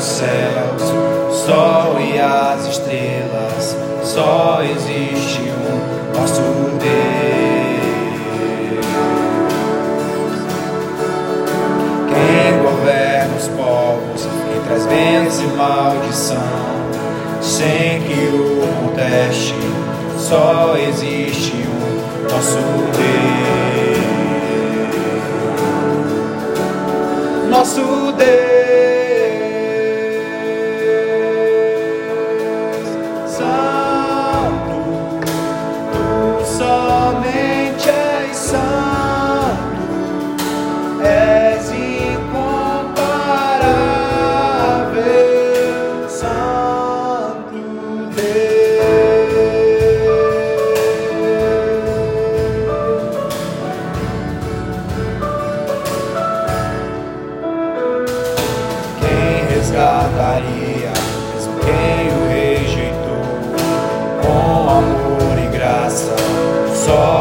céus, o sol e as estrelas, só existe um nosso Deus. Quem governa os povos, quem traz bênção e maldição, sem que o conteste, só existe um nosso Deus. Nosso Deus. Resgataria, mesmo quem o rejeitou, com amor e graça, só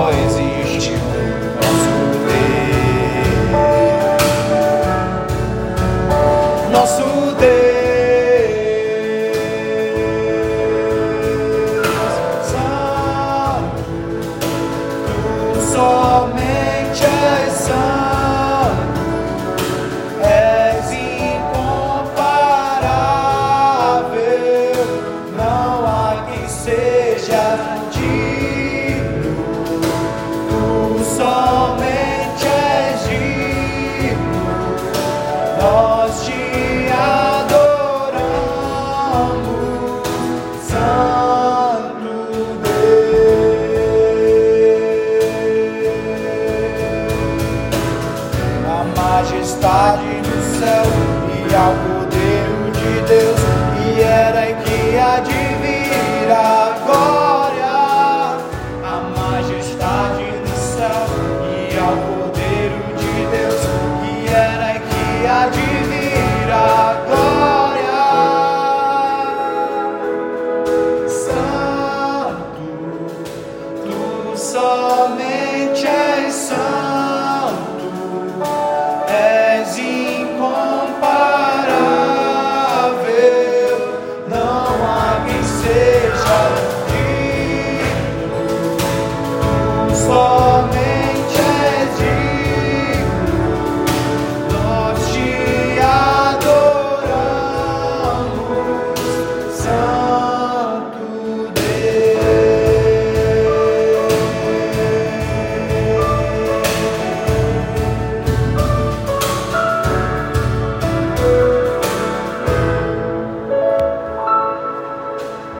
majestade do céu e ao